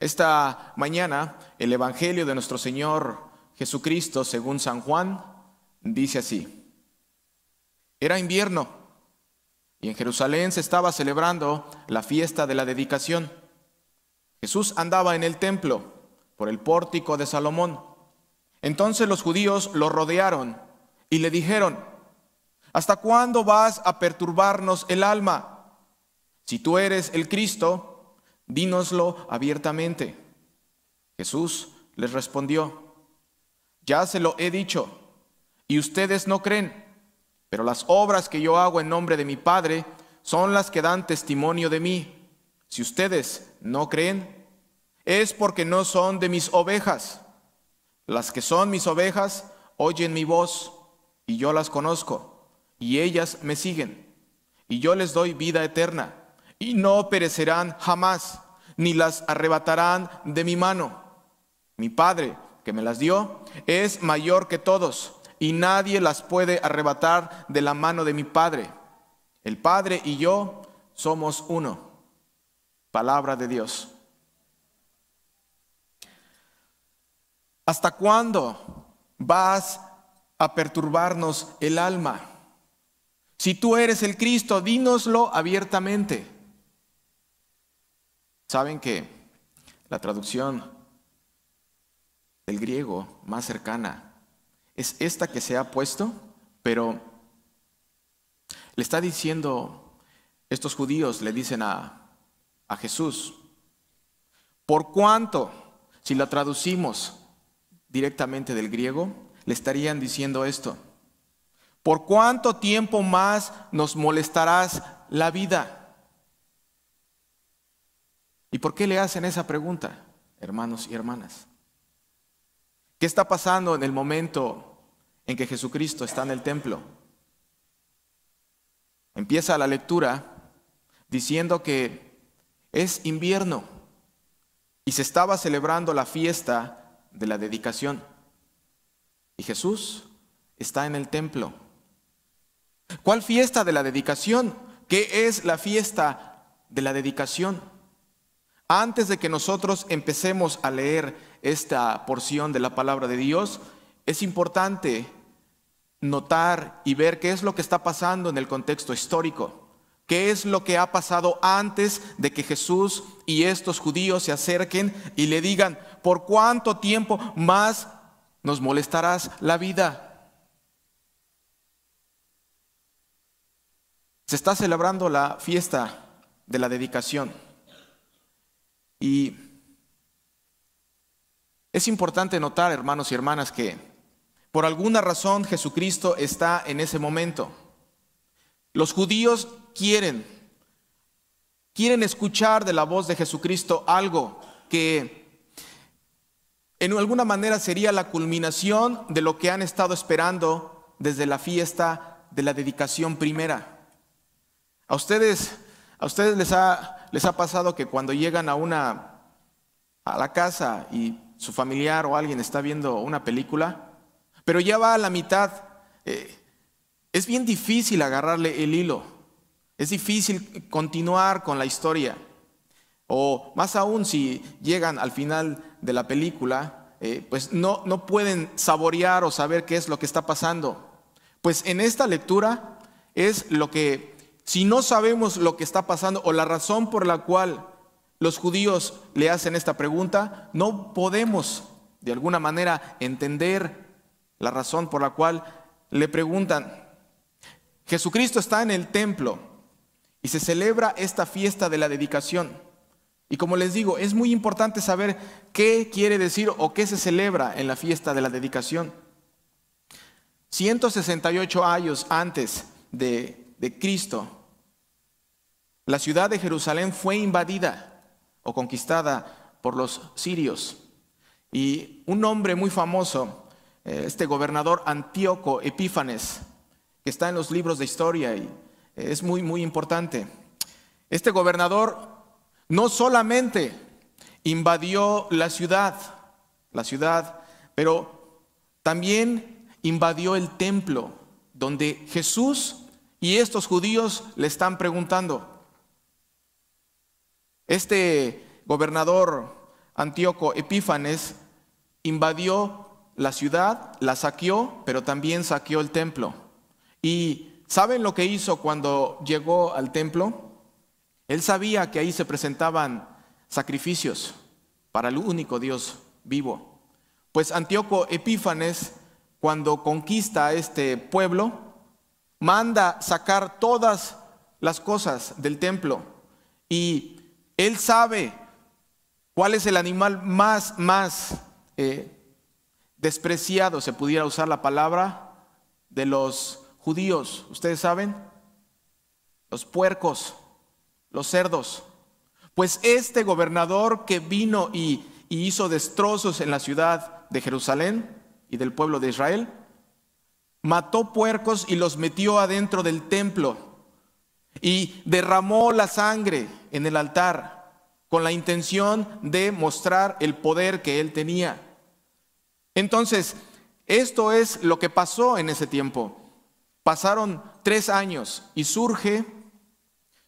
Esta mañana el Evangelio de nuestro Señor Jesucristo, según San Juan, dice así. Era invierno y en Jerusalén se estaba celebrando la fiesta de la dedicación. Jesús andaba en el templo por el pórtico de Salomón. Entonces los judíos lo rodearon y le dijeron, ¿hasta cuándo vas a perturbarnos el alma? Si tú eres el Cristo, dínoslo abiertamente. Jesús les respondió, ya se lo he dicho, y ustedes no creen, pero las obras que yo hago en nombre de mi Padre son las que dan testimonio de mí. Si ustedes no creen, es porque no son de mis ovejas. Las que son mis ovejas oyen mi voz, y yo las conozco, y ellas me siguen, y yo les doy vida eterna, y no perecerán jamás, ni las arrebatarán de mi mano. Mi Padre, que me las dio, es mayor que todos, y nadie las puede arrebatar de la mano de mi Padre. El Padre y yo somos uno. Palabra de Dios. ¿Hasta cuándo vas a perturbarnos el alma? Si tú eres el Cristo, dínoslo abiertamente. Saben que la traducción del griego más cercana es esta que se ha puesto, pero le está diciendo, estos judíos le dicen a, a Jesús, por cuánto, si la traducimos directamente del griego, le estarían diciendo esto. ¿Por cuánto tiempo más nos molestarás la vida? ¿Y por qué le hacen esa pregunta, hermanos y hermanas? ¿Qué está pasando en el momento en que Jesucristo está en el templo? Empieza la lectura diciendo que es invierno y se estaba celebrando la fiesta de la dedicación. Y Jesús está en el templo. ¿Cuál fiesta de la dedicación? ¿Qué es la fiesta de la dedicación? Antes de que nosotros empecemos a leer esta porción de la palabra de Dios, es importante notar y ver qué es lo que está pasando en el contexto histórico. ¿Qué es lo que ha pasado antes de que Jesús y estos judíos se acerquen y le digan, ¿por cuánto tiempo más nos molestarás la vida? Se está celebrando la fiesta de la dedicación y es importante notar, hermanos y hermanas, que por alguna razón Jesucristo está en ese momento. Los judíos quieren, quieren escuchar de la voz de Jesucristo algo que en alguna manera sería la culminación de lo que han estado esperando desde la fiesta de la dedicación primera. A ustedes, a ustedes les ha, les ha pasado que cuando llegan a una a la casa y su familiar o alguien está viendo una película, pero ya va a la mitad, eh, es bien difícil agarrarle el hilo, es difícil continuar con la historia. O más aún si llegan al final de la película, eh, pues no, no pueden saborear o saber qué es lo que está pasando. Pues en esta lectura es lo que, si no sabemos lo que está pasando o la razón por la cual los judíos le hacen esta pregunta, no podemos de alguna manera entender la razón por la cual le preguntan. Jesucristo está en el templo y se celebra esta fiesta de la dedicación. Y como les digo, es muy importante saber qué quiere decir o qué se celebra en la fiesta de la dedicación. 168 años antes de, de Cristo, la ciudad de Jerusalén fue invadida o conquistada por los sirios. Y un hombre muy famoso, eh, este gobernador Antíoco Epífanes, que está en los libros de historia y es muy, muy importante. Este gobernador no solamente invadió la ciudad, la ciudad, pero también invadió el templo, donde Jesús y estos judíos le están preguntando. Este gobernador Antíoco Epífanes invadió la ciudad, la saqueó, pero también saqueó el templo. ¿Y saben lo que hizo cuando llegó al templo? Él sabía que ahí se presentaban sacrificios para el único Dios vivo. Pues Antíoco Epífanes, cuando conquista este pueblo, manda sacar todas las cosas del templo y él sabe cuál es el animal más, más eh, despreciado, se pudiera usar la palabra, de los judíos. ¿Ustedes saben? Los puercos, los cerdos. Pues este gobernador que vino y, y hizo destrozos en la ciudad de Jerusalén y del pueblo de Israel, mató puercos y los metió adentro del templo y derramó la sangre en el altar con la intención de mostrar el poder que él tenía. Entonces, esto es lo que pasó en ese tiempo. Pasaron tres años y surge,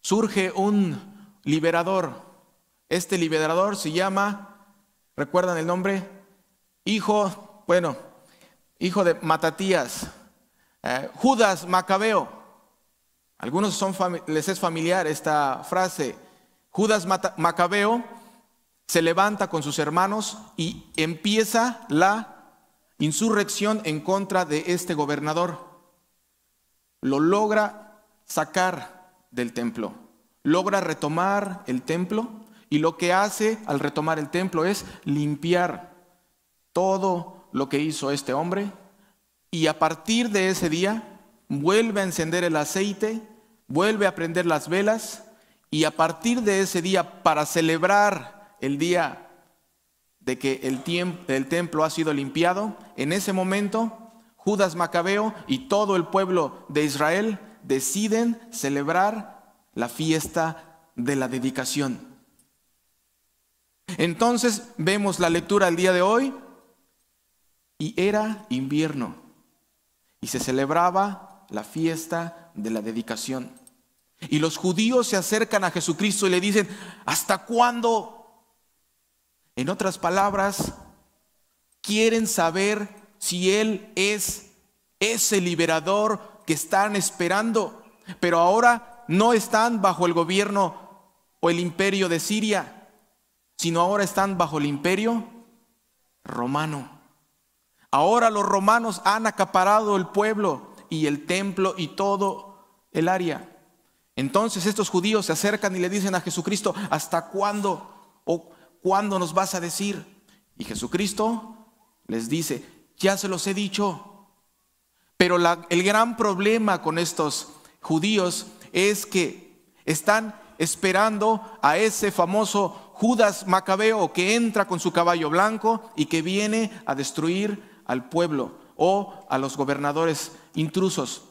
surge un liberador. Este liberador se llama, ¿recuerdan el nombre? Hijo, bueno, hijo de Matatías, eh, Judas Macabeo. Algunos son, les es familiar esta frase. Judas Macabeo se levanta con sus hermanos y empieza la insurrección en contra de este gobernador. Lo logra sacar del templo, logra retomar el templo y lo que hace al retomar el templo es limpiar todo lo que hizo este hombre y a partir de ese día vuelve a encender el aceite, vuelve a prender las velas y a partir de ese día para celebrar el día de que el, templo ha sido limpiado, en ese momento Judas Macabeo y todo el pueblo de Israel deciden celebrar la fiesta de la dedicación. Entonces vemos la lectura el día de hoy y era invierno y se celebraba la fiesta de la dedicación. Y los judíos se acercan a Jesucristo y le dicen, ¿hasta cuándo en otras palabras, quieren saber si Él es ese liberador que están esperando, pero ahora no están bajo el gobierno o el imperio de Siria, sino ahora están bajo el imperio romano. Ahora los romanos han acaparado el pueblo y el templo y todo el área. Entonces estos judíos se acercan y le dicen a Jesucristo, ¿hasta cuándo? ¿O ¿cuándo nos vas a decir? Y Jesucristo les dice, ya se los he dicho. Pero el gran problema con estos judíos es que están esperando a ese famoso Judas Macabeo que entra con su caballo blanco y que viene a destruir al pueblo o a los gobernadores intrusos.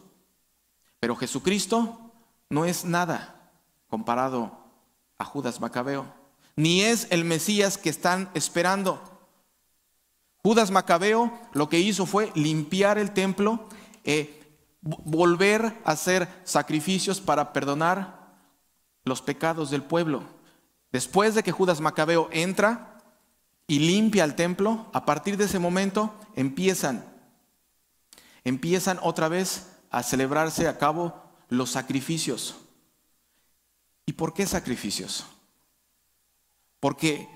Pero Jesucristo no es nada comparado a Judas Macabeo ni es el Mesías que están esperando. Judas Macabeo lo que hizo fue limpiar el templo, eh, volver a hacer sacrificios para perdonar los pecados del pueblo. Después de que Judas Macabeo entra y limpia el templo, a partir de ese momento empiezan, empiezan otra vez a celebrarse a cabo los sacrificios. ¿Y por qué sacrificios? Porque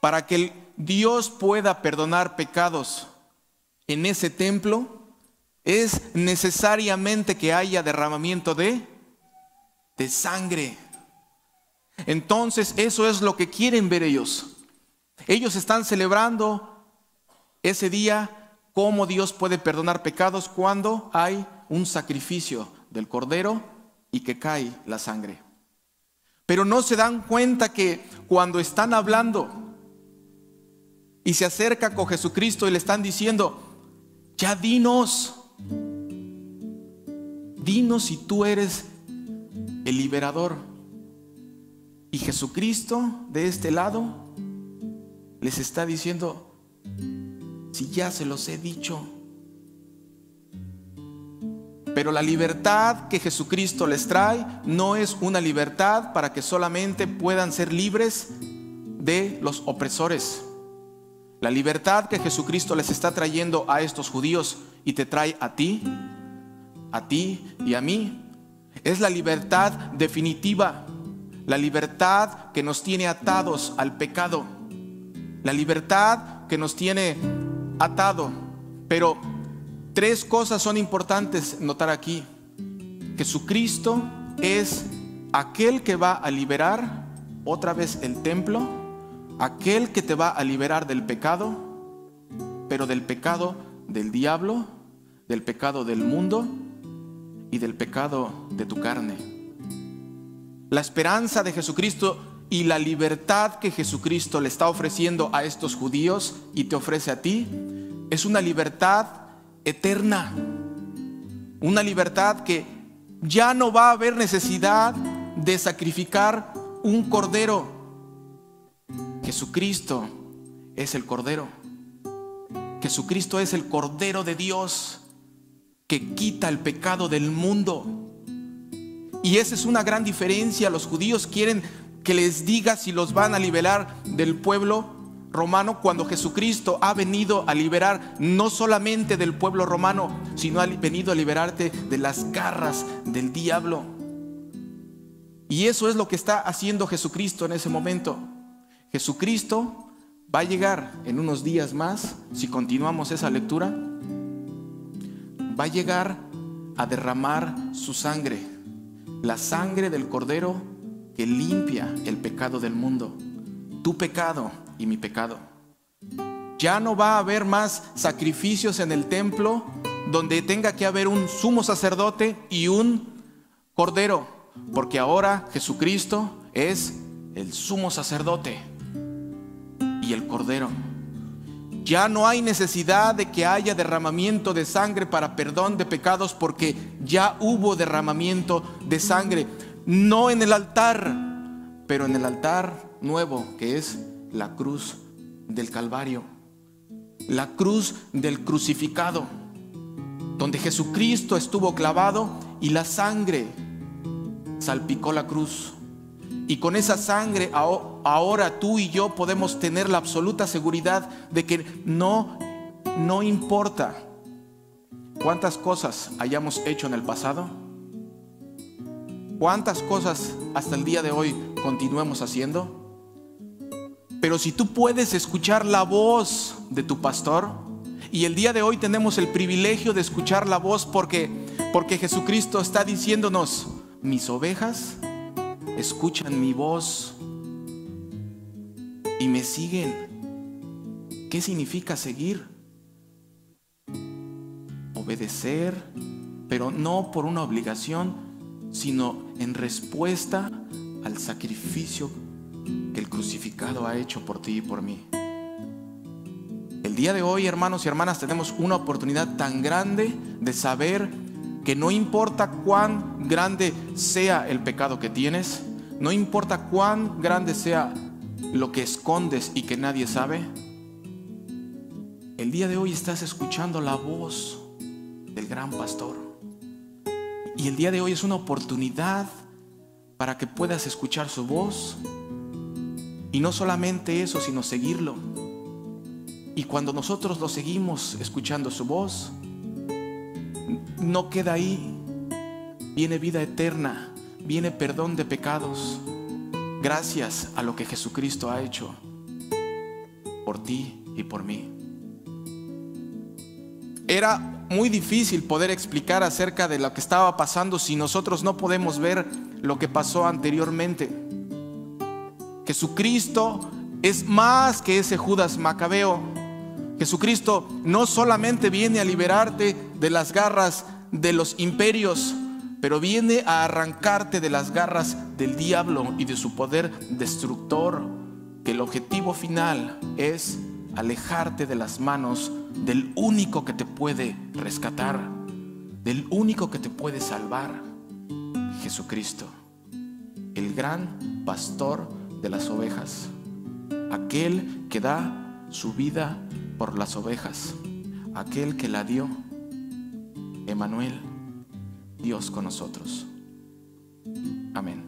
para que Dios pueda perdonar pecados en ese templo, es necesariamente que haya derramamiento de, de sangre. Entonces eso es lo que quieren ver ellos. Ellos están celebrando ese día cómo Dios puede perdonar pecados cuando hay un sacrificio del cordero y que cae la sangre. Pero no se dan cuenta que cuando están hablando y se acercan con Jesucristo y le están diciendo, ya dinos, dinos si tú eres el liberador. Y Jesucristo de este lado les está diciendo, si ya se los he dicho, pero la libertad que Jesucristo les trae no es una libertad para que solamente puedan ser libres de los opresores. La libertad que Jesucristo les está trayendo a estos judíos y te trae a ti, a ti y a mí, es la libertad definitiva, la libertad que nos tiene atados al pecado, la libertad que nos tiene atado. Pero tres cosas son importantes notar aquí. Jesucristo es aquel que va a liberar otra vez el templo, aquel que te va a liberar del pecado, pero del pecado del diablo, del pecado del mundo y del pecado de tu carne. La esperanza de Jesucristo y la libertad que Jesucristo le está ofreciendo a estos judíos y te ofrece a ti es una libertad eterna. Una libertad que ya no va a haber necesidad de sacrificar un cordero. Jesucristo es el cordero. Jesucristo es el cordero de Dios que quita el pecado del mundo. Y esa es una gran diferencia. Los judíos quieren que les diga si los van a liberar del pueblo romano cuando Jesucristo ha venido a liberar no solamente del pueblo romano, sino ha venido a liberarte de las garras del diablo. Y eso es lo que está haciendo Jesucristo en ese momento. Jesucristo va a llegar en unos días más, si continuamos esa lectura, va a llegar a derramar su sangre, la sangre del cordero que limpia el pecado del mundo, tu pecado y mi pecado. Ya no va a haber más sacrificios en el templo donde tenga que haber un sumo sacerdote y un cordero, porque ahora Jesucristo es el sumo sacerdote y el cordero. Ya no hay necesidad de que haya derramamiento de sangre para perdón de pecados porque ya hubo derramamiento de sangre, no en el altar, pero en el altar nuevo que es la cruz del Calvario, la cruz del crucificado, donde Jesucristo estuvo clavado y la sangre salpicó la cruz. Y con esa sangre ahora tú y yo podemos tener la absoluta seguridad de que no, no importa cuántas cosas hayamos hecho en el pasado, cuántas cosas hasta el día de hoy continuemos haciendo, pero si tú puedes escuchar la voz de tu pastor, y el día de hoy tenemos el privilegio de escuchar la voz porque, porque Jesucristo está diciéndonos, mis ovejas escuchan mi voz y me siguen. ¿Qué significa seguir? Obedecer, pero no por una obligación, sino en respuesta al sacrificio que el crucificado ha hecho por ti y por mí. El día de hoy, hermanos y hermanas, tenemos una oportunidad tan grande de saber que no importa cuán grande sea el pecado que tienes, no importa cuán grande sea lo que escondes y que nadie sabe, el día de hoy estás escuchando la voz del gran pastor. Y el día de hoy es una oportunidad para que puedas escuchar su voz y no solamente eso, sino seguirlo. Y cuando nosotros lo seguimos escuchando su voz, no queda ahí. Viene vida eterna, viene perdón de pecados, gracias a lo que Jesucristo ha hecho por ti y por mí. Era muy difícil poder explicar acerca de lo que estaba pasando si nosotros no podemos ver lo que pasó anteriormente. Jesucristo es más que ese Judas Macabeo. Jesucristo no solamente viene a liberarte de las garras de los imperios, pero viene a arrancarte de las garras del diablo y de su poder destructor, que el objetivo final es alejarte de las manos del único que te puede rescatar, del único que te puede salvar, Jesucristo, el gran pastor de las ovejas, aquel que da su vida por las ovejas, aquel que la dio, Emanuel, Dios con nosotros. Amén.